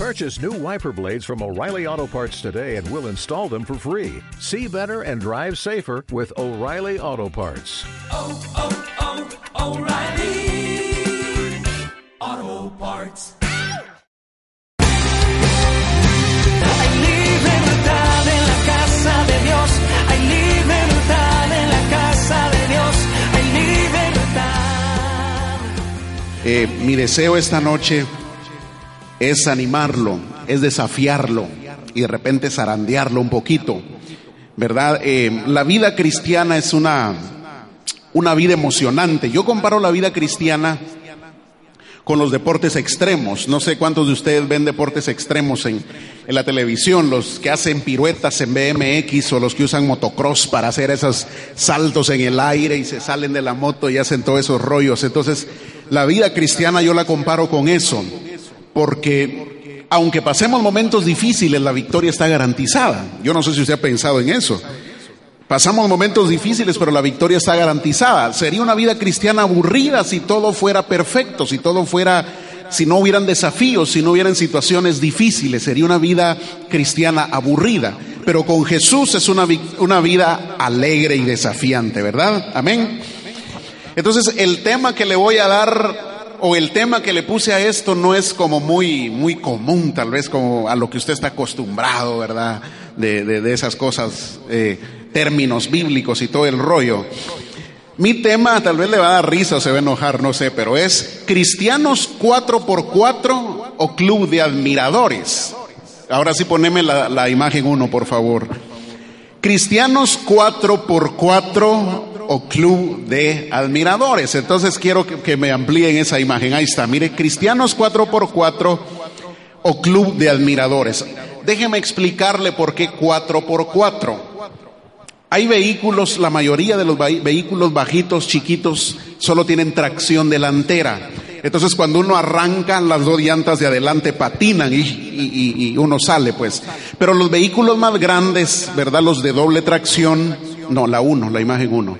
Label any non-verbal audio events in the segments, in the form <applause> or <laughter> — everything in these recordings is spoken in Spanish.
Purchase new wiper blades from O'Reilly Auto Parts today and we'll install them for free. See better and drive safer with O'Reilly Auto Parts. oh, oh, O'Reilly Auto Parts. Hay libertad en la casa de Dios. Hay libertad en la casa de Dios. Hay libertad. Eh, mi deseo esta noche es animarlo, es desafiarlo y de repente zarandearlo un poquito, ¿verdad? Eh, la vida cristiana es una, una vida emocionante. Yo comparo la vida cristiana con los deportes extremos. No sé cuántos de ustedes ven deportes extremos en, en la televisión, los que hacen piruetas en BMX o los que usan motocross para hacer esos saltos en el aire y se salen de la moto y hacen todos esos rollos. Entonces, la vida cristiana yo la comparo con eso, porque aunque pasemos momentos difíciles, la victoria está garantizada. Yo no sé si usted ha pensado en eso. Pasamos momentos difíciles, pero la victoria está garantizada. Sería una vida cristiana aburrida si todo fuera perfecto, si todo fuera, si no hubieran desafíos, si no hubieran situaciones difíciles. Sería una vida cristiana aburrida. Pero con Jesús es una, una vida alegre y desafiante, ¿verdad? Amén. Entonces, el tema que le voy a dar o el tema que le puse a esto no es como muy, muy común, tal vez como a lo que usted está acostumbrado, ¿verdad? De, de- esas cosas, eh, términos bíblicos y todo el rollo. Mi tema tal vez le va a dar risa se va a enojar, no sé, pero es cristianos 4x4 o club de admiradores. Ahora sí poneme la, la imagen uno, por favor. Cristianos 4x4 o club de admiradores. Entonces quiero que, me amplíen esa imagen. Ahí está. Mire, Cristianos 4x4 o club de admiradores. Déjeme explicarle por qué 4x4. Hay vehículos, la mayoría de los vehículos bajitos, chiquitos, solo tienen tracción delantera. Entonces cuando uno arranca, las dos llantas de adelante patinan y- y uno sale, pues. Pero los vehículos más grandes, ¿verdad? Los de doble tracción, no, la uno, la imagen uno.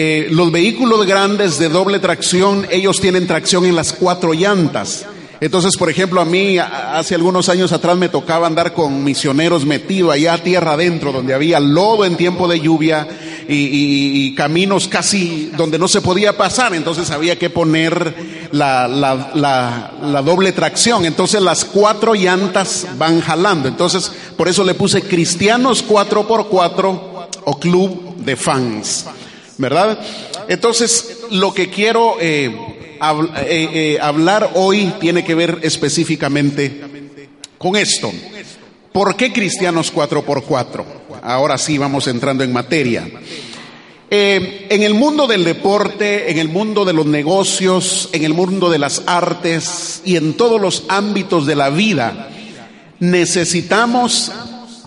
Eh, los vehículos grandes de doble tracción, ellos tienen tracción en las cuatro llantas. Entonces, por ejemplo, a mí hace algunos años atrás me tocaba andar con misioneros metido allá a tierra adentro, donde había lodo en tiempo de lluvia y caminos casi donde no se podía pasar. Entonces había que poner la, la- la- la doble tracción. Entonces las cuatro llantas van jalando. Entonces, por eso le puse cristianos 4x4 o club de fans. ¿Verdad? Entonces, lo que quiero eh, eh, eh, hablar hoy tiene que ver específicamente con esto. ¿Por qué cristianos 4x4? Ahora sí vamos entrando en materia. En el mundo del deporte, en el mundo de los negocios, en el mundo de las artes y en todos los ámbitos de la vida, necesitamos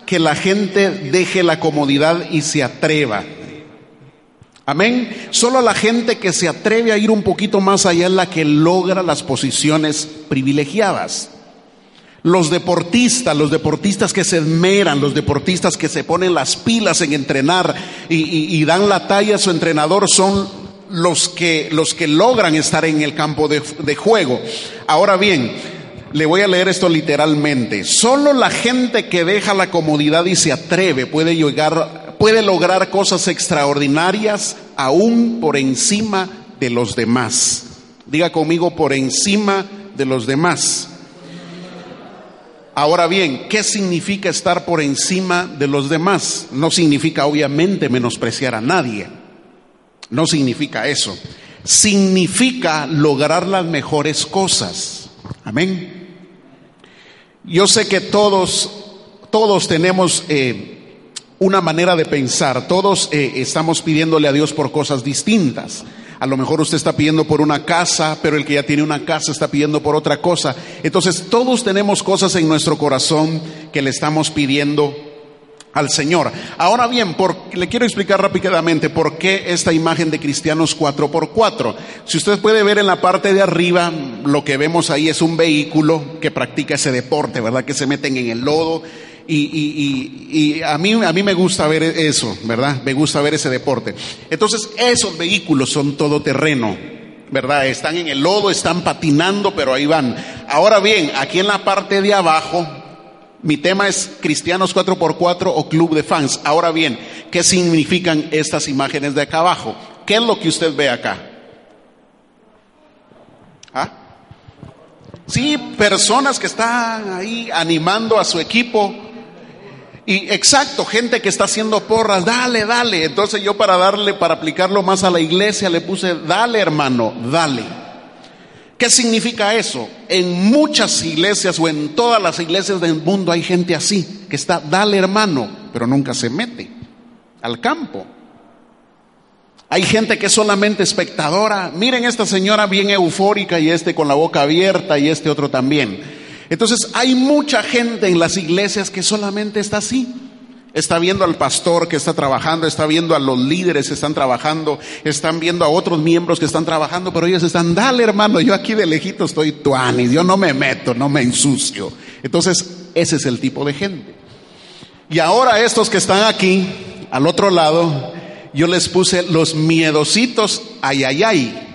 que la gente deje la comodidad y se atreva. Amén. Solo la gente que se atreve a ir un poquito más allá es la que logra las posiciones privilegiadas. Los deportistas, los deportistas que se esmeran, los deportistas que se ponen las pilas en entrenar y, dan la talla a su entrenador son los que, los que logran estar en el campo de, de juego. Ahora bien, le voy a leer esto literalmente. Solo la gente que deja la comodidad y se atreve puede llegar, puede lograr cosas extraordinarias aún por encima de los demás. Diga conmigo por encima de los demás. Ahora bien, ¿qué significa estar por encima de los demás? No significa obviamente menospreciar a nadie. No significa eso. Significa lograr las mejores cosas. Amén. Yo sé que todos, todos tenemos eh, una manera de pensar. Todos eh, estamos pidiéndole a Dios por cosas distintas. A lo mejor usted está pidiendo por una casa, pero el que ya tiene una casa está pidiendo por otra cosa. Entonces todos tenemos cosas en nuestro corazón que le estamos pidiendo al Señor. Ahora bien, por- le quiero explicar rápidamente por qué esta imagen de cristianos 4x4. Si usted puede ver en la parte de arriba, lo que vemos ahí es un vehículo que practica ese deporte, ¿verdad? Que se meten en el lodo. Y, y- y- y a, mí, a mí me gusta ver eso, ¿verdad? Me gusta ver ese deporte. Entonces, esos vehículos son todoterreno. ¿verdad? Están en el lodo, están patinando, pero ahí van. Ahora bien, aquí en la parte de abajo, mi tema es Cristianos 4x4 o Club de Fans. Ahora bien, ¿qué significan estas imágenes de acá abajo? ¿Qué es lo que usted ve acá? ¿Ah? Sí, personas que están ahí animando a su equipo. Y exacto, gente que está haciendo porras, dale, dale. Entonces yo para darle, para aplicarlo más a la iglesia, le puse, dale hermano, dale. ¿Qué significa eso? En muchas iglesias o en todas las iglesias del mundo hay gente así, que está, dale hermano, pero nunca se mete al campo. Hay gente que es solamente espectadora. Miren esta señora bien eufórica y este con la boca abierta y este otro también. Entonces hay mucha gente en las iglesias que solamente está así. Está viendo al pastor que está trabajando, está viendo a los líderes que están trabajando, están viendo a otros miembros que están trabajando, pero ellos están, dale hermano, yo aquí de lejito estoy tuanis, yo no me meto, no me ensucio. Entonces, ese es el tipo de gente. Y ahora estos que están aquí, al otro lado, yo les puse los miedositos ay, ay, ay.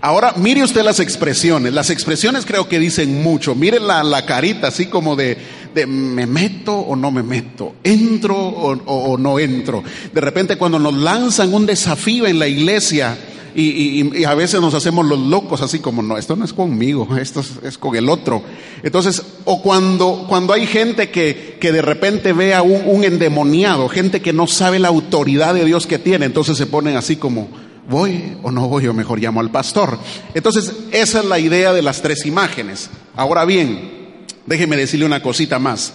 Ahora, mire usted las expresiones. Las expresiones creo que dicen mucho. Mire la, la carita así como de, de, me meto o no me meto, entro o, o, no entro. De repente cuando nos lanzan un desafío en la iglesia y, y, y, a veces nos hacemos los locos así como, no, esto no es conmigo, esto es, es con el otro. Entonces, o cuando, cuando hay gente que, que de repente ve a un, un endemoniado, gente que no sabe la autoridad de Dios que tiene, entonces se ponen así como, ¿Voy o no voy? O mejor llamo al pastor. Entonces, esa es la idea de las tres imágenes. Ahora bien, déjeme decirle una cosita más.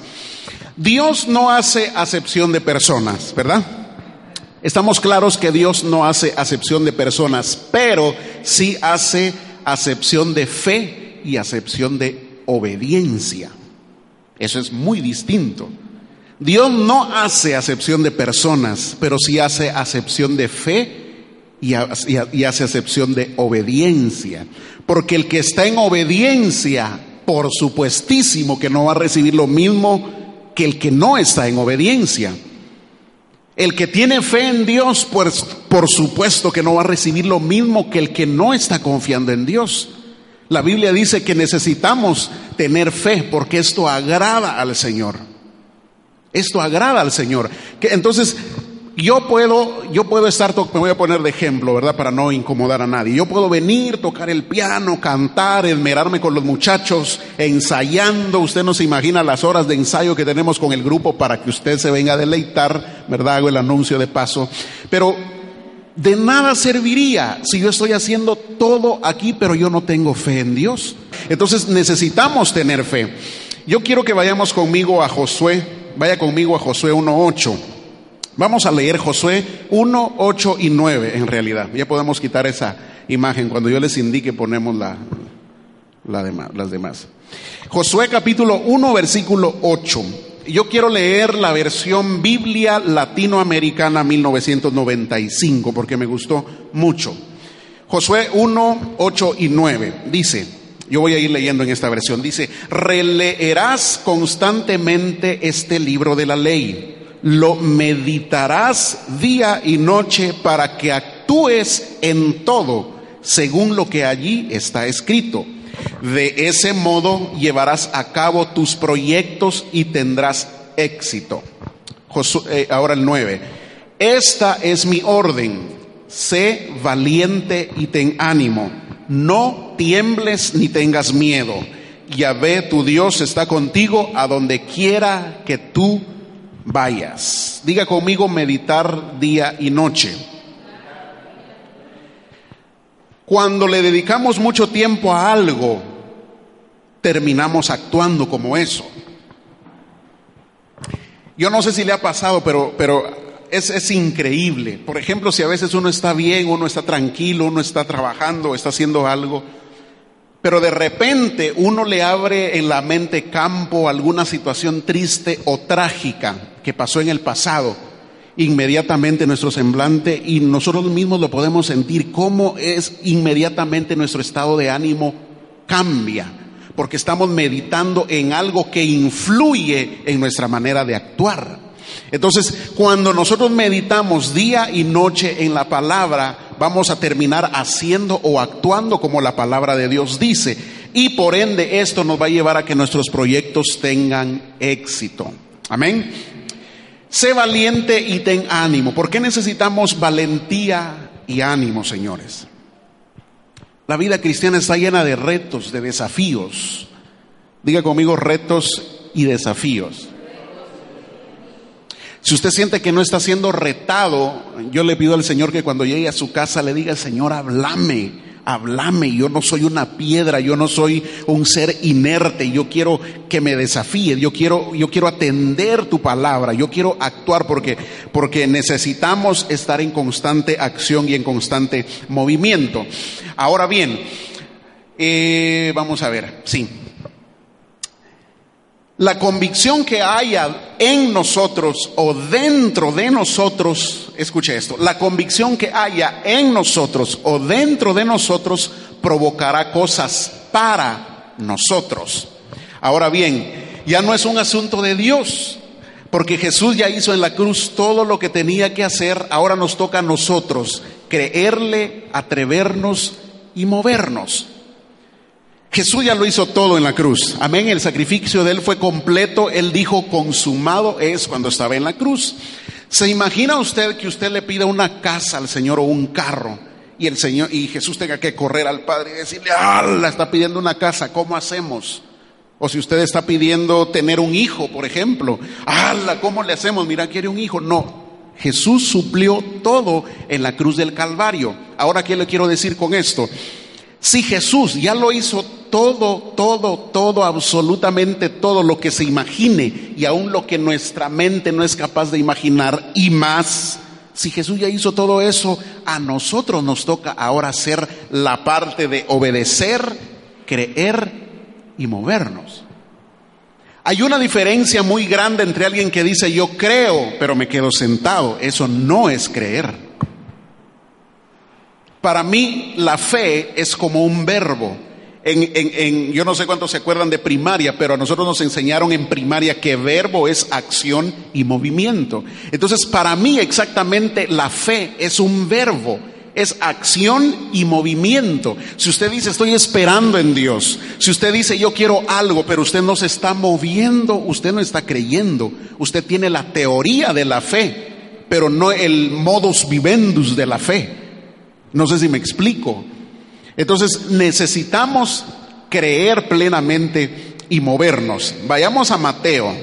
Dios no hace acepción de personas, ¿verdad? Estamos claros que Dios no hace acepción de personas, pero sí hace acepción de fe y acepción de obediencia. Eso es muy distinto. Dios no hace acepción de personas, pero sí hace acepción de fe y, hace acepción de obediencia. Porque el que está en obediencia, por supuestísimo que no va a recibir lo mismo que el que no está en obediencia. El que tiene fe en Dios, pues por supuesto que no va a recibir lo mismo que el que no está confiando en Dios. La Biblia dice que necesitamos tener fe porque esto agrada al Señor. Esto agrada al Señor. Que entonces yo puedo, yo puedo estar, me voy a poner de ejemplo, ¿verdad? Para no incomodar a nadie. Yo puedo venir, tocar el piano, cantar, esmerarme con los muchachos, ensayando. Usted no se imagina las horas de ensayo que tenemos con el grupo para que usted se venga a deleitar, ¿verdad? Hago el anuncio de paso. Pero de nada serviría si yo estoy haciendo todo aquí, pero yo no tengo fe en Dios. Entonces necesitamos tener fe. Yo quiero que vayamos conmigo a Josué, vaya conmigo a Josué 1.8. Vamos a leer Josué 1, 8 y 9 en realidad. Ya podemos quitar esa imagen. Cuando yo les indique ponemos la, la demás, las demás. Josué capítulo 1 versículo 8. Yo quiero leer la versión Biblia Latinoamericana 1995 porque me gustó mucho. Josué 1, 8 y 9 dice, yo voy a ir leyendo en esta versión, dice, releerás constantemente este libro de la ley lo meditarás día y noche para que actúes en todo según lo que allí está escrito. De ese modo llevarás a cabo tus proyectos y tendrás éxito. Eh, ahora el 9. Esta es mi orden. Sé valiente y ten ánimo. No tiembles ni tengas miedo. Yahvé tu Dios está contigo a donde quiera que tú vayas. Diga conmigo meditar día y noche. Cuando le dedicamos mucho tiempo a algo, terminamos actuando como eso. Yo no sé si le ha pasado, pero, pero es, es, increíble. Por ejemplo, si a veces uno está bien, uno está tranquilo, uno está trabajando, está haciendo algo, pero de repente uno le abre en la mente campo alguna situación triste o trágica que pasó en el pasado, inmediatamente nuestro semblante y nosotros mismos lo podemos sentir cómo es inmediatamente nuestro estado de ánimo cambia, porque estamos meditando en algo que influye en nuestra manera de actuar. Entonces, cuando nosotros meditamos día y noche en la palabra, vamos a terminar haciendo o actuando como la palabra de Dios dice. Y por ende esto nos va a llevar a que nuestros proyectos tengan éxito. Amén. Sé valiente y ten ánimo. ¿Por qué necesitamos valentía y ánimo, señores? La vida cristiana está llena de retos, de desafíos. Diga conmigo retos y desafíos. Si usted siente que no está siendo retado, yo le pido al Señor que cuando llegue a su casa le diga, Señor, háblame, háblame. Yo no soy una piedra, yo no soy un ser inerte. Yo quiero que me desafíe, yo quiero, yo quiero atender tu palabra, yo quiero actuar porque, porque necesitamos estar en constante acción y en constante movimiento. Ahora bien, eh, vamos a ver, sí. La convicción que haya en nosotros o dentro de nosotros, escuche esto, la convicción que haya en nosotros o dentro de nosotros provocará cosas para nosotros. Ahora bien, ya no es un asunto de Dios, porque Jesús ya hizo en la cruz todo lo que tenía que hacer, ahora nos toca a nosotros creerle, atrevernos y movernos. Jesús ya lo hizo todo en la cruz. Amén. El sacrificio de Él fue completo. Él dijo, consumado es cuando estaba en la cruz. ¿Se imagina usted que usted le pida una casa al Señor o un carro y el Señor y Jesús tenga que correr al Padre y decirle, ¡ala! Está pidiendo una casa, ¿cómo hacemos? O si usted está pidiendo tener un hijo, por ejemplo, ¡ala! ¿Cómo le hacemos? Mira, quiere un hijo. No, Jesús suplió todo en la cruz del Calvario. Ahora, ¿qué le quiero decir con esto? Si Jesús ya lo hizo todo, todo, todo, absolutamente todo lo que se imagine y aún lo que nuestra mente no es capaz de imaginar y más, si Jesús ya hizo todo eso, a nosotros nos toca ahora hacer la parte de obedecer, creer y movernos. Hay una diferencia muy grande entre alguien que dice yo creo, pero me quedo sentado. Eso no es creer. Para mí la fe es como un verbo. En, yo no sé cuántos se acuerdan de primaria, pero a nosotros nos enseñaron en primaria que verbo es acción y movimiento. Entonces, para mí exactamente la fe es un verbo, es acción y movimiento. Si usted dice estoy esperando en Dios, si usted dice yo quiero algo, pero usted no se está moviendo, usted no está creyendo, usted tiene la teoría de la fe, pero no el modus vivendus de la fe. No sé si me explico. Entonces necesitamos creer plenamente y movernos. Vayamos a Mateo,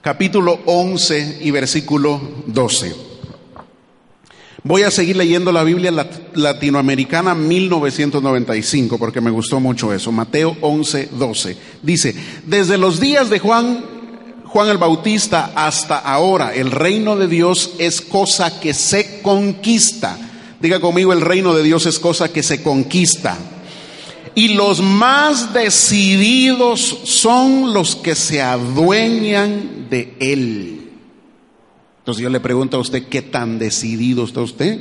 capítulo 11 y versículo 12. Voy a seguir leyendo la Biblia latinoamericana 1995 porque me gustó mucho eso. Mateo 11, 12. Dice, desde los días de Juan, Juan el Bautista hasta ahora, el reino de Dios es cosa que se conquista Diga conmigo, el reino de Dios es cosa que se conquista. Y los más decididos son los que se adueñan de él. Entonces yo le pregunto a usted, ¿qué tan decidido está usted?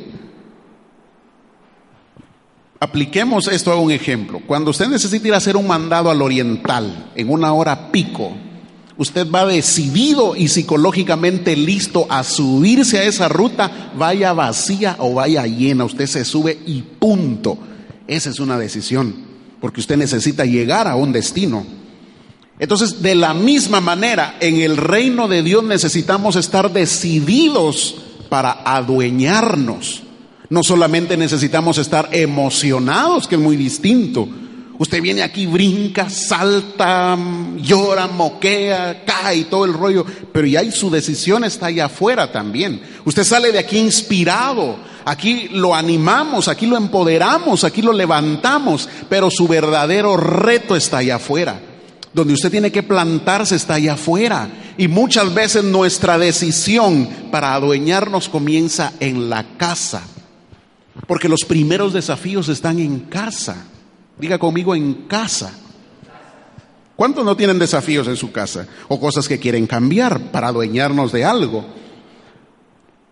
Apliquemos esto a un ejemplo. Cuando usted necesita ir a hacer un mandado al oriental en una hora pico, Usted va decidido y psicológicamente listo a subirse a esa ruta, vaya vacía o vaya llena. Usted se sube y punto. Esa es una decisión, porque usted necesita llegar a un destino. Entonces, de la misma manera, en el reino de Dios necesitamos estar decididos para adueñarnos. No solamente necesitamos estar emocionados, que es muy distinto, Usted viene aquí, brinca, salta, llora, moquea, cae y todo el rollo, pero ya su decisión está allá afuera también. Usted sale de aquí inspirado, aquí lo animamos, aquí lo empoderamos, aquí lo levantamos, pero su verdadero reto está allá afuera. Donde usted tiene que plantarse está allá afuera. Y muchas veces nuestra decisión para adueñarnos comienza en la casa. Porque los primeros desafíos están en casa. Diga conmigo en casa. ¿Cuántos no tienen desafíos en su casa o cosas que quieren cambiar para adueñarnos de algo?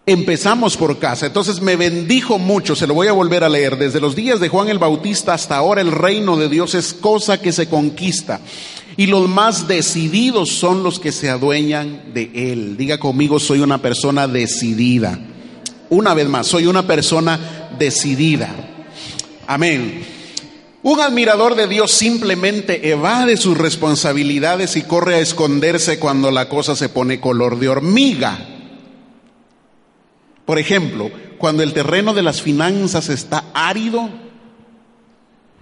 Empezamos por casa, entonces me bendijo mucho, se lo voy a volver a leer. Desde los días de Juan el Bautista hasta ahora el reino de Dios es cosa que se conquista. Y los más decididos son los que se adueñan de él. Diga conmigo, soy una persona decidida. Una vez más, soy una persona decidida. Amén. Un admirador de Dios simplemente evade sus responsabilidades y corre a esconderse cuando la cosa se pone color de hormiga. Por ejemplo, cuando el terreno de las finanzas está árido,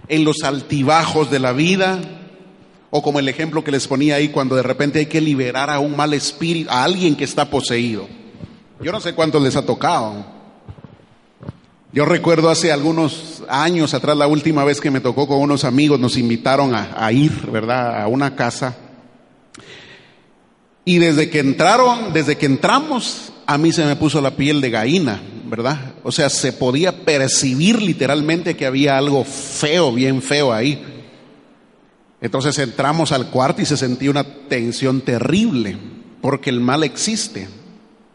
en los altibajos de la vida, o como el ejemplo que les ponía ahí, cuando de repente hay que liberar a un mal espíritu, a alguien que está poseído. Yo no sé cuántos les ha tocado. Yo recuerdo hace algunos años atrás, la última vez que me tocó con unos amigos, nos invitaron a, a, ir, ¿verdad?, a una casa. Y desde que entraron, desde que entramos, a mí se me puso la piel de gallina, ¿verdad? O sea, se podía percibir literalmente que había algo feo, bien feo ahí. Entonces entramos al cuarto y se sentía una tensión terrible, porque el mal existe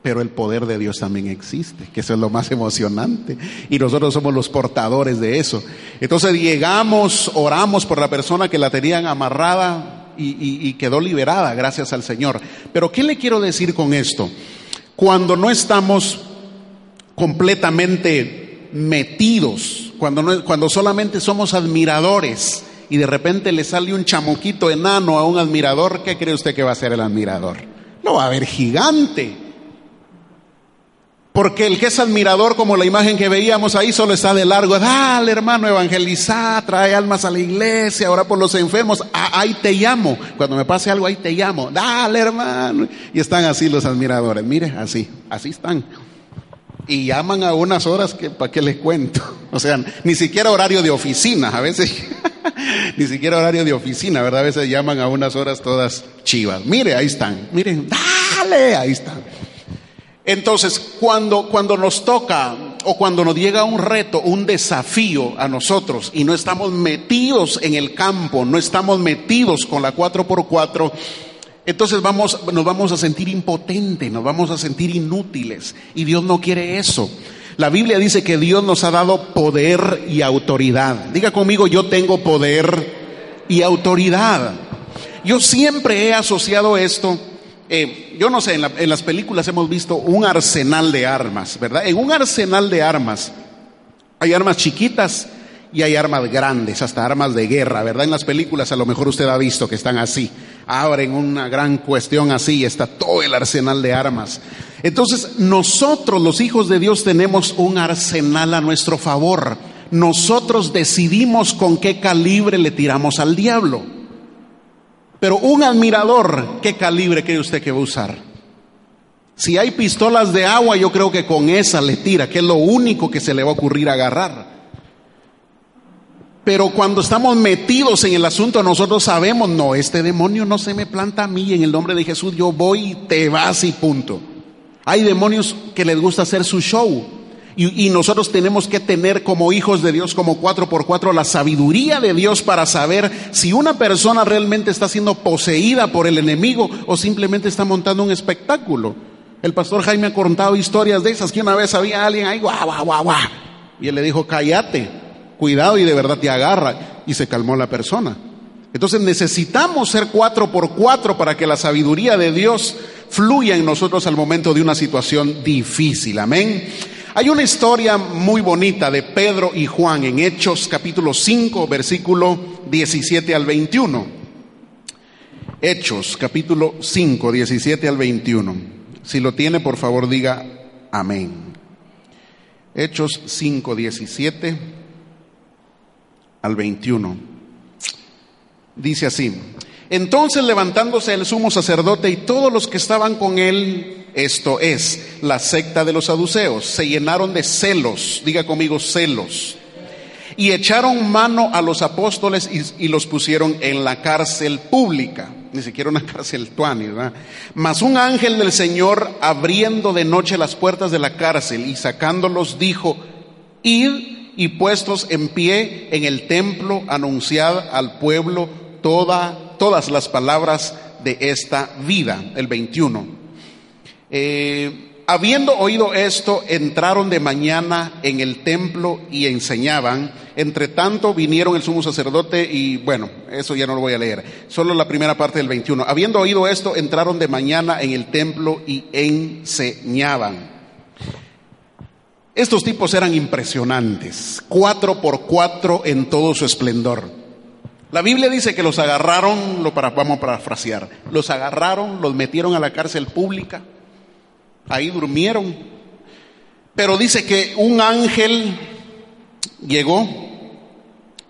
pero el poder de Dios también existe, que eso es lo más emocionante. Y nosotros somos los portadores de eso. Entonces llegamos, oramos por la persona que la tenían amarrada y, quedó liberada, gracias al Señor. Pero ¿qué le quiero decir con esto? Cuando no estamos completamente metidos, cuando, cuando solamente somos admiradores y de repente le sale un chamuquito enano a un admirador, ¿qué cree usted que va a ser el admirador? No va a ver gigante. Porque el que es admirador, como la imagen que veíamos ahí, solo está de largo. Dale, hermano, evangelizar, trae almas a la iglesia, ahora por los enfermos. Ah, ahí te llamo. Cuando me pase algo, ahí te llamo. Dale, hermano. Y están así los admiradores. Mire, así, así están. Y llaman a unas horas que, ¿para qué les cuento? <laughs> O sea, ni siquiera horario de oficina. A veces, <laughs> ni siquiera horario de oficina, ¿verdad? A veces llaman a unas horas todas chivas. Mire, ahí están. Miren, dale, ahí están. Entonces, cuando, cuando nos toca o cuando nos llega un reto, un desafío a nosotros y no estamos metidos en el campo, no estamos metidos con la 4x4, entonces vamos, nos vamos a sentir impotentes, nos vamos a sentir inútiles y Dios no quiere eso. La Biblia dice que Dios nos ha dado poder y autoridad. Diga conmigo, yo tengo poder y autoridad. Yo siempre he asociado esto eh, yo no sé, en, la, en, las películas hemos visto un arsenal de armas, ¿verdad? En un arsenal de armas hay armas chiquitas y hay armas grandes, hasta armas de guerra, ¿verdad? En las películas a lo mejor usted ha visto que están así, abren una gran cuestión así y está todo el arsenal de armas. Entonces, nosotros los hijos de Dios tenemos un arsenal a nuestro favor. Nosotros decidimos con qué calibre le tiramos al diablo. Pero un admirador, ¿qué calibre cree usted que va a usar? Si hay pistolas de agua, yo creo que con esa le tira, que es lo único que se le va a ocurrir agarrar. Pero cuando estamos metidos en el asunto, nosotros sabemos, no, este demonio no se me planta a mí, en el nombre de Jesús yo voy te vas y punto. Hay demonios que les gusta hacer su show. Y, nosotros tenemos que tener como hijos de Dios, como cuatro por cuatro, la sabiduría de Dios para saber si una persona realmente está siendo poseída por el enemigo o simplemente está montando un espectáculo. El pastor Jaime ha contado historias de esas, que una vez había alguien ahí, guau, guau, guau, guau. Y él le dijo, cállate, cuidado y de verdad te agarra. Y se calmó la persona. Entonces necesitamos ser cuatro por cuatro para que la sabiduría de Dios fluya en nosotros al momento de una situación difícil. Amén. Hay una historia muy bonita de Pedro y Juan en Hechos capítulo 5, versículo 17 al 21. Hechos capítulo 5, 17 al 21. Si lo tiene, por favor diga amén. Hechos 5, 17 al 21. Dice así. Entonces levantándose el sumo sacerdote y todos los que estaban con él, esto es, la secta de los saduceos, se llenaron de celos, diga conmigo celos, y echaron mano a los apóstoles y, los pusieron en la cárcel pública, ni siquiera una <laughs> cárcel tuani, ¿verdad? Mas un ángel del Señor abriendo de noche las puertas de la cárcel y sacándolos dijo, id y puestos en pie en el templo, anunciad al pueblo toda todas las palabras de esta vida, el 21. Eh, habiendo oído esto, entraron de mañana en el templo y enseñaban, Entre tanto vinieron el sumo sacerdote y bueno, eso ya no lo voy a leer. Solo la primera parte del 21. Habiendo oído esto, entraron de mañana en el templo y enseñaban. Estos tipos eran impresionantes, cuatro por cuatro en todo su esplendor. La Biblia dice que los agarraron, lo para, vamos a parafrasear, los agarraron, los metieron a la cárcel pública, ahí durmieron, pero dice que un ángel llegó,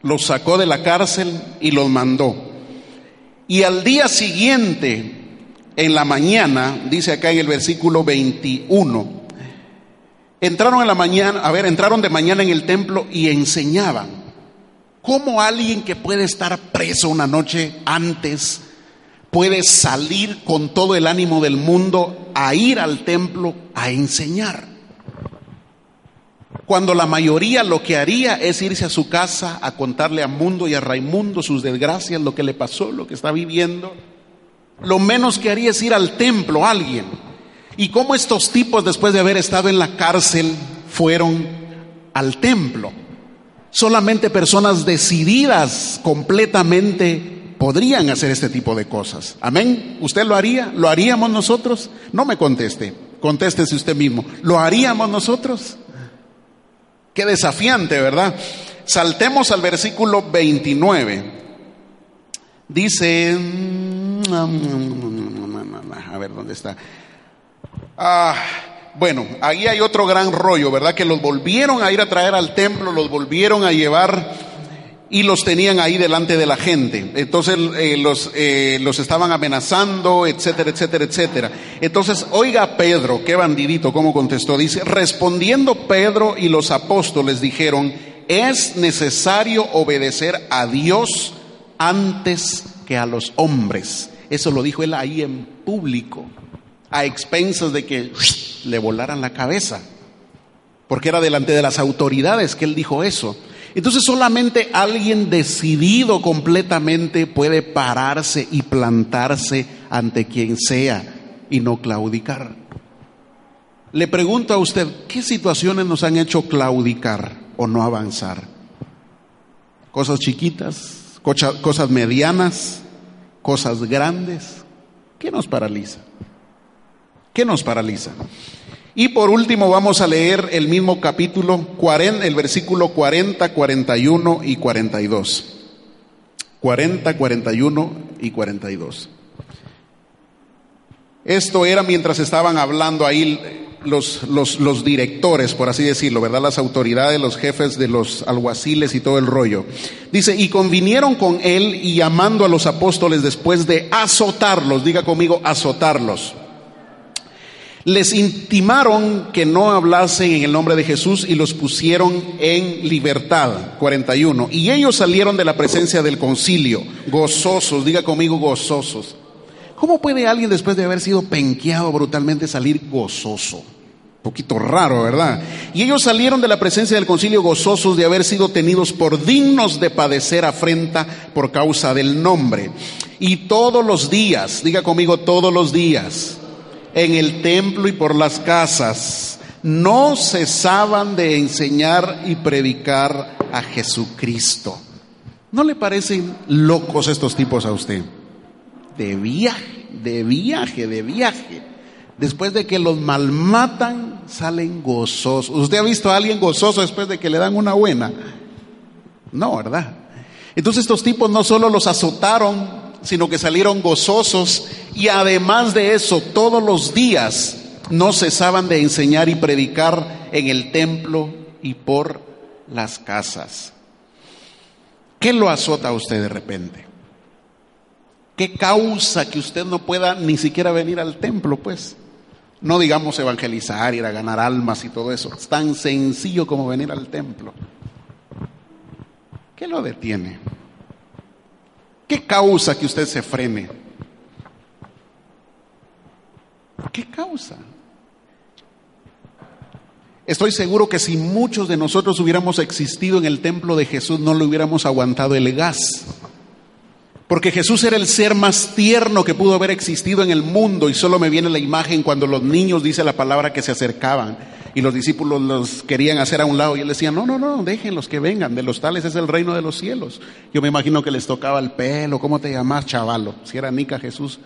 los sacó de la cárcel y los mandó. Y al día siguiente, en la mañana, dice acá en el versículo 21, entraron en la mañana, a ver, entraron de mañana en el templo y enseñaban. ¿Cómo alguien que puede estar preso una noche antes puede salir con todo el ánimo del mundo a ir al templo a enseñar? Cuando la mayoría lo que haría es irse a su casa a contarle a Mundo y a Raimundo sus desgracias, lo que le pasó, lo que está viviendo. Lo menos que haría es ir al templo alguien. Y cómo estos tipos, después de haber estado en la cárcel, fueron al templo. Solamente personas decididas completamente podrían hacer este tipo de cosas. Amén. ¿Usted lo haría? ¿Lo haríamos nosotros? No me conteste. Contéstese usted mismo. ¿Lo haríamos nosotros? Qué desafiante, ¿verdad? Saltemos al versículo 29. Dice, a ver dónde está. Ah, bueno, ahí hay otro gran rollo, ¿verdad? Que los volvieron a ir a traer al templo, los volvieron a llevar y los tenían ahí delante de la gente. Entonces eh, los, eh, los estaban amenazando, etcétera, etcétera, etcétera. Entonces, oiga Pedro, qué bandidito, cómo contestó. Dice, respondiendo Pedro y los apóstoles dijeron, es necesario obedecer a Dios antes que a los hombres. Eso lo dijo él ahí en público, a expensas de que le volaran la cabeza, porque era delante de las autoridades que él dijo eso. Entonces solamente alguien decidido completamente puede pararse y plantarse ante quien sea y no claudicar. Le pregunto a usted, ¿qué situaciones nos han hecho claudicar o no avanzar? Cosas chiquitas, cosas medianas, cosas grandes. ¿Qué nos paraliza? ¿Qué nos paraliza? Y por último vamos a leer el mismo capítulo, 40, el versículo 40, 41 y 42. 40, 41 y 42. Esto era mientras estaban hablando ahí los, los, los, directores, por así decirlo, ¿verdad? Las autoridades, los jefes de los alguaciles y todo el rollo. Dice, y convinieron con él y llamando a los apóstoles después de azotarlos, diga conmigo, azotarlos les intimaron que no hablasen en el nombre de Jesús y los pusieron en libertad. 41. Y ellos salieron de la presencia del concilio, gozosos, diga conmigo gozosos. ¿Cómo puede alguien después de haber sido penqueado brutalmente salir gozoso? Un poquito raro, ¿verdad? Y ellos salieron de la presencia del concilio gozosos de haber sido tenidos por dignos de padecer afrenta por causa del nombre. Y todos los días, diga conmigo todos los días, en el templo y por las casas, no cesaban de enseñar y predicar a Jesucristo. ¿No le parecen locos estos tipos a usted? De viaje, de viaje, de viaje. Después de que los malmatan, salen gozosos. ¿Usted ha visto a alguien gozoso después de que le dan una buena? No, ¿verdad? Entonces estos tipos no solo los azotaron, sino que salieron gozosos y además de eso, todos los días no cesaban de enseñar y predicar en el templo y por las casas. ¿Qué lo azota a usted de repente? ¿Qué causa que usted no pueda ni siquiera venir al templo, pues? No digamos evangelizar, ir a ganar almas y todo eso. Es tan sencillo como venir al templo. ¿Qué lo detiene? ¿Qué causa que usted se frene? ¿Qué causa? Estoy seguro que si muchos de nosotros hubiéramos existido en el templo de Jesús, no le hubiéramos aguantado el gas. Porque Jesús era el ser más tierno que pudo haber existido en el mundo y solo me viene la imagen cuando los niños, dice la palabra, que se acercaban y los discípulos los querían hacer a un lado y él decía, no, no, no, déjenlos que vengan, de los tales es el reino de los cielos. Yo me imagino que les tocaba el pelo, ¿cómo te llamas, chavalo? Si era Nica Jesús,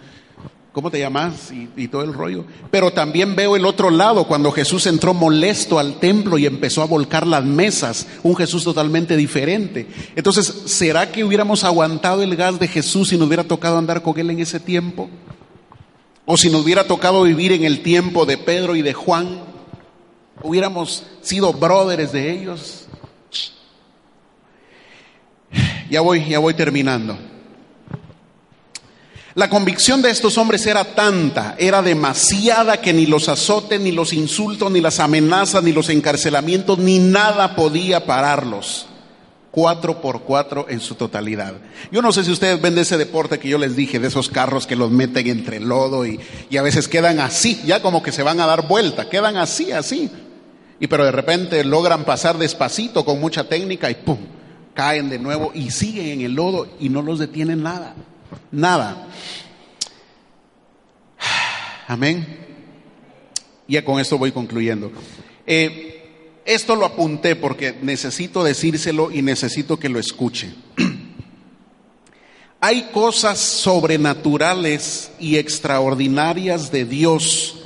¿cómo te llamas? Y, y todo el rollo. Pero también veo el otro lado, cuando Jesús entró molesto al templo y empezó a volcar las mesas, un Jesús totalmente diferente. Entonces, ¿será que hubiéramos aguantado el gas de Jesús si nos hubiera tocado andar con él en ese tiempo? O si nos hubiera tocado vivir en el tiempo de Pedro y de Juan, hubiéramos sido brothers de ellos. Ya voy, ya voy terminando. La convicción de estos hombres era tanta, era demasiada que ni los azotes, ni los insultos, ni las amenazas, ni los encarcelamientos, ni nada podía pararlos. Cuatro por cuatro en su totalidad. Yo no sé si ustedes ven de ese deporte que yo les dije, de esos carros que los meten entre el lodo y, y a veces quedan así, ya como que se van a dar vuelta, quedan así, así. Y pero de repente logran pasar despacito con mucha técnica y ¡pum! caen de nuevo y siguen en el lodo y no los detienen nada. Nada. Amén. Ya con esto voy concluyendo. Eh, esto lo apunté porque necesito decírselo y necesito que lo escuche. <clears throat> Hay cosas sobrenaturales y extraordinarias de Dios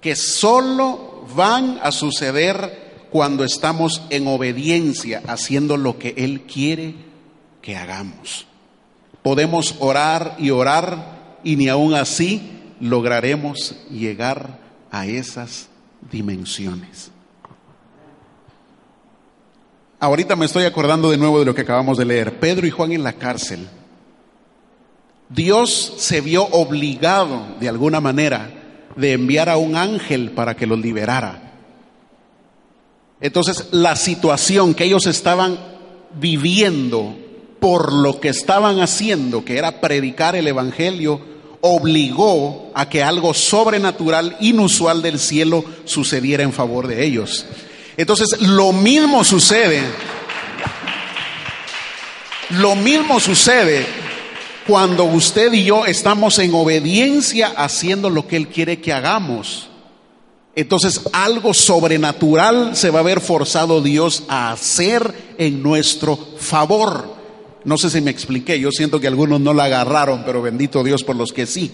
que solo van a suceder cuando estamos en obediencia, haciendo lo que Él quiere que hagamos. Podemos orar y orar y ni aún así lograremos llegar a esas dimensiones. Ahorita me estoy acordando de nuevo de lo que acabamos de leer. Pedro y Juan en la cárcel. Dios se vio obligado, de alguna manera, de enviar a un ángel para que los liberara. Entonces, la situación que ellos estaban viviendo por lo que estaban haciendo, que era predicar el Evangelio, obligó a que algo sobrenatural, inusual del cielo sucediera en favor de ellos. Entonces, lo mismo sucede, lo mismo sucede cuando usted y yo estamos en obediencia haciendo lo que Él quiere que hagamos. Entonces algo sobrenatural se va a ver forzado Dios a hacer en nuestro favor. No sé si me expliqué, yo siento que algunos no la agarraron, pero bendito Dios por los que sí.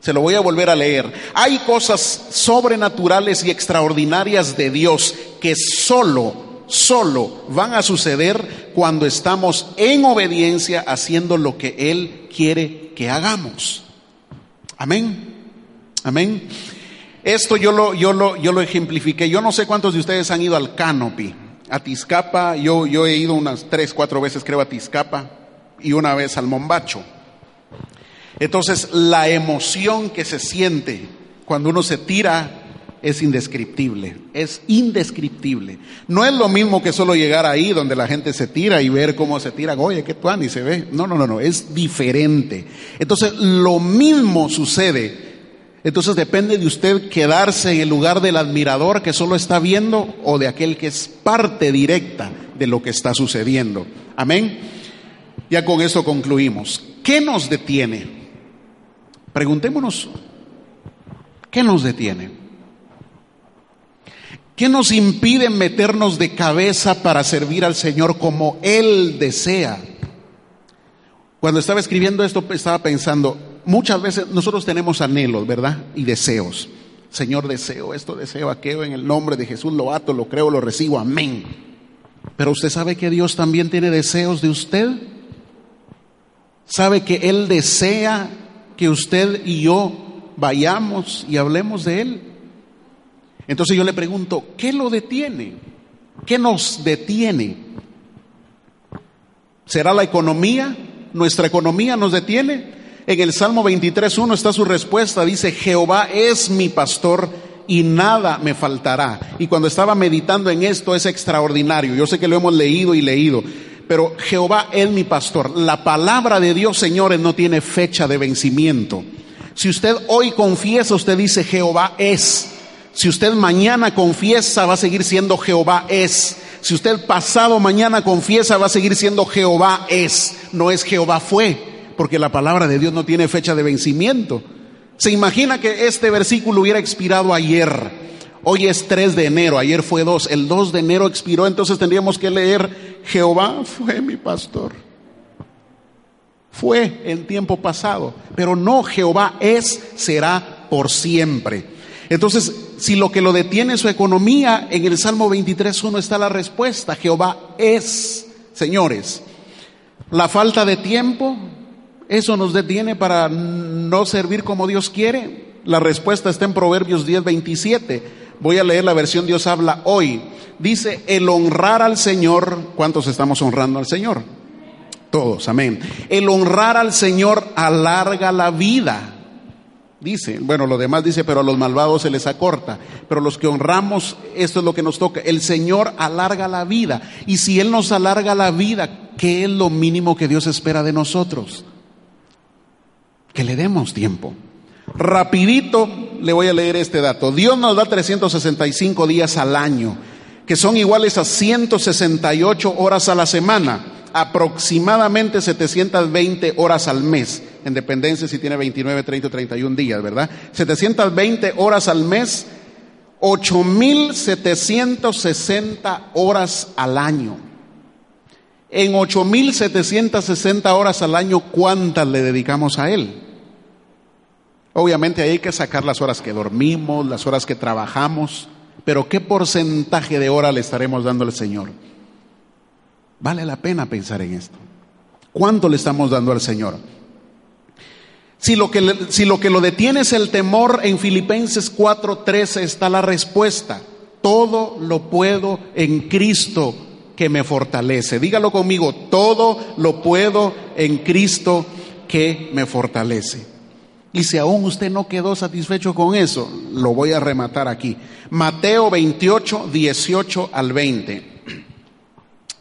Se lo voy a volver a leer. Hay cosas sobrenaturales y extraordinarias de Dios que solo, solo van a suceder cuando estamos en obediencia haciendo lo que Él quiere que hagamos. Amén. Amén. Esto yo lo, yo lo, yo lo ejemplifiqué. Yo no sé cuántos de ustedes han ido al Canopy, a Tizcapa. Yo, yo he ido unas tres, cuatro veces, creo, a Tizcapa y una vez al Mombacho. Entonces, la emoción que se siente cuando uno se tira es indescriptible, es indescriptible. No es lo mismo que solo llegar ahí donde la gente se tira y ver cómo se tira, oye, qué tuan y se ve. No, no, no, no, es diferente. Entonces, lo mismo sucede. Entonces depende de usted quedarse en el lugar del admirador que solo está viendo o de aquel que es parte directa de lo que está sucediendo. Amén. Ya con eso concluimos. ¿Qué nos detiene? Preguntémonos, ¿qué nos detiene? ¿Qué nos impide meternos de cabeza para servir al Señor como Él desea? Cuando estaba escribiendo esto, estaba pensando, muchas veces nosotros tenemos anhelos, ¿verdad? Y deseos. Señor, deseo esto, deseo aquello, en el nombre de Jesús lo ato, lo creo, lo recibo, amén. Pero usted sabe que Dios también tiene deseos de usted. Sabe que Él desea que usted y yo vayamos y hablemos de Él. Entonces yo le pregunto, ¿qué lo detiene? ¿Qué nos detiene? ¿Será la economía? ¿Nuestra economía nos detiene? En el Salmo 23.1 está su respuesta, dice, Jehová es mi pastor y nada me faltará. Y cuando estaba meditando en esto es extraordinario. Yo sé que lo hemos leído y leído, pero Jehová es mi pastor. La palabra de Dios, señores, no tiene fecha de vencimiento. Si usted hoy confiesa, usted dice Jehová es. Si usted mañana confiesa, va a seguir siendo Jehová es. Si usted pasado mañana confiesa, va a seguir siendo Jehová es. No es Jehová fue, porque la palabra de Dios no tiene fecha de vencimiento. Se imagina que este versículo hubiera expirado ayer Hoy es 3 de enero, ayer fue 2, el 2 de enero expiró, entonces tendríamos que leer, Jehová fue mi pastor. Fue en tiempo pasado, pero no, Jehová es, será por siempre. Entonces, si lo que lo detiene es su economía, en el Salmo 23.1 está la respuesta, Jehová es, señores. La falta de tiempo, eso nos detiene para no servir como Dios quiere. La respuesta está en Proverbios 10.27. Voy a leer la versión Dios habla hoy. Dice, el honrar al Señor, ¿cuántos estamos honrando al Señor? Todos, amén. El honrar al Señor alarga la vida. Dice, bueno, lo demás dice, pero a los malvados se les acorta. Pero los que honramos, esto es lo que nos toca. El Señor alarga la vida. Y si Él nos alarga la vida, ¿qué es lo mínimo que Dios espera de nosotros? Que le demos tiempo. Rapidito le voy a leer este dato. Dios nos da 365 días al año, que son iguales a 168 horas a la semana, aproximadamente 720 horas al mes, en dependencia si tiene 29, 30 o 31 días, ¿verdad? 720 horas al mes, 8.760 horas al año. En 8.760 horas al año, ¿cuántas le dedicamos a Él? Obviamente hay que sacar las horas que dormimos, las horas que trabajamos, pero ¿qué porcentaje de hora le estaremos dando al Señor? Vale la pena pensar en esto. ¿Cuánto le estamos dando al Señor? Si lo que, si lo, que lo detiene es el temor, en Filipenses 4:13 está la respuesta. Todo lo puedo en Cristo que me fortalece. Dígalo conmigo, todo lo puedo en Cristo que me fortalece. Y si aún usted no quedó satisfecho con eso, lo voy a rematar aquí. Mateo 28, 18 al 20.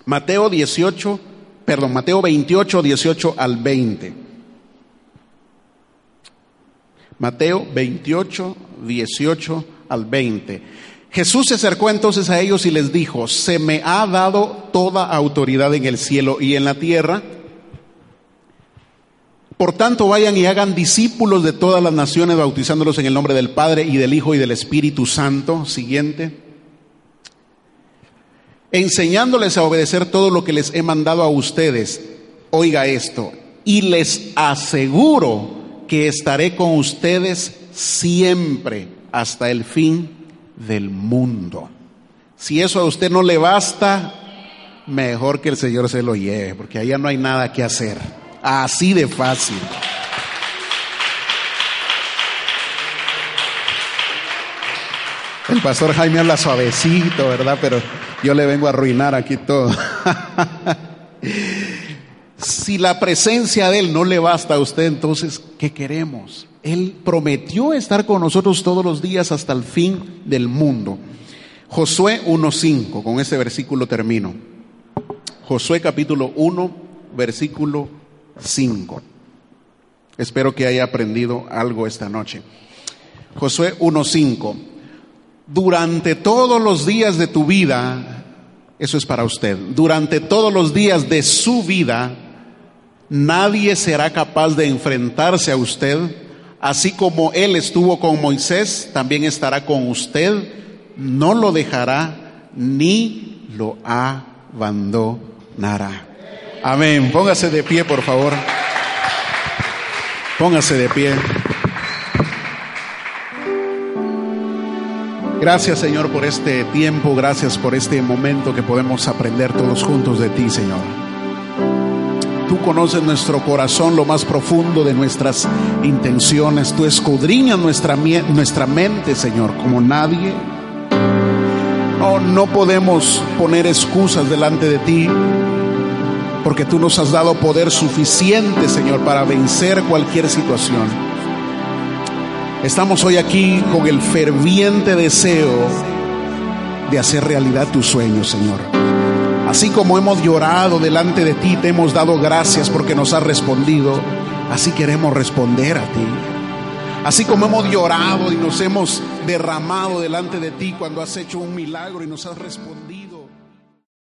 Mateo 18, perdón, Mateo 28, 18 al 20. Mateo 28, 18 al 20. Jesús se acercó entonces a ellos y les dijo, se me ha dado toda autoridad en el cielo y en la tierra. Por tanto, vayan y hagan discípulos de todas las naciones, bautizándolos en el nombre del Padre y del Hijo y del Espíritu Santo. Siguiente. Enseñándoles a obedecer todo lo que les he mandado a ustedes. Oiga esto. Y les aseguro que estaré con ustedes siempre hasta el fin del mundo. Si eso a usted no le basta, mejor que el Señor se lo lleve, porque allá no hay nada que hacer. Así de fácil. El pastor Jaime habla suavecito, ¿verdad? Pero yo le vengo a arruinar aquí todo. <laughs> si la presencia de Él no le basta a usted, entonces, ¿qué queremos? Él prometió estar con nosotros todos los días hasta el fin del mundo. Josué 1.5, con ese versículo termino. Josué capítulo 1, versículo 5. Espero que haya aprendido algo esta noche. Josué 1.5. Durante todos los días de tu vida, eso es para usted, durante todos los días de su vida, nadie será capaz de enfrentarse a usted, así como Él estuvo con Moisés, también estará con usted, no lo dejará ni lo abandonará. Amén. Póngase de pie, por favor. Póngase de pie. Gracias Señor por este tiempo, gracias por este momento que podemos aprender todos juntos de ti, Señor. Tú conoces nuestro corazón, lo más profundo de nuestras intenciones. Tú escudriñas nuestra, nuestra mente, Señor, como nadie. No, no podemos poner excusas delante de ti, porque tú nos has dado poder suficiente, Señor, para vencer cualquier situación. Estamos hoy aquí con el ferviente deseo de hacer realidad tus sueños, Señor. Así como hemos llorado delante de ti, te hemos dado gracias porque nos has respondido, así queremos responder a ti. Así como hemos llorado y nos hemos derramado delante de ti cuando has hecho un milagro y nos has respondido.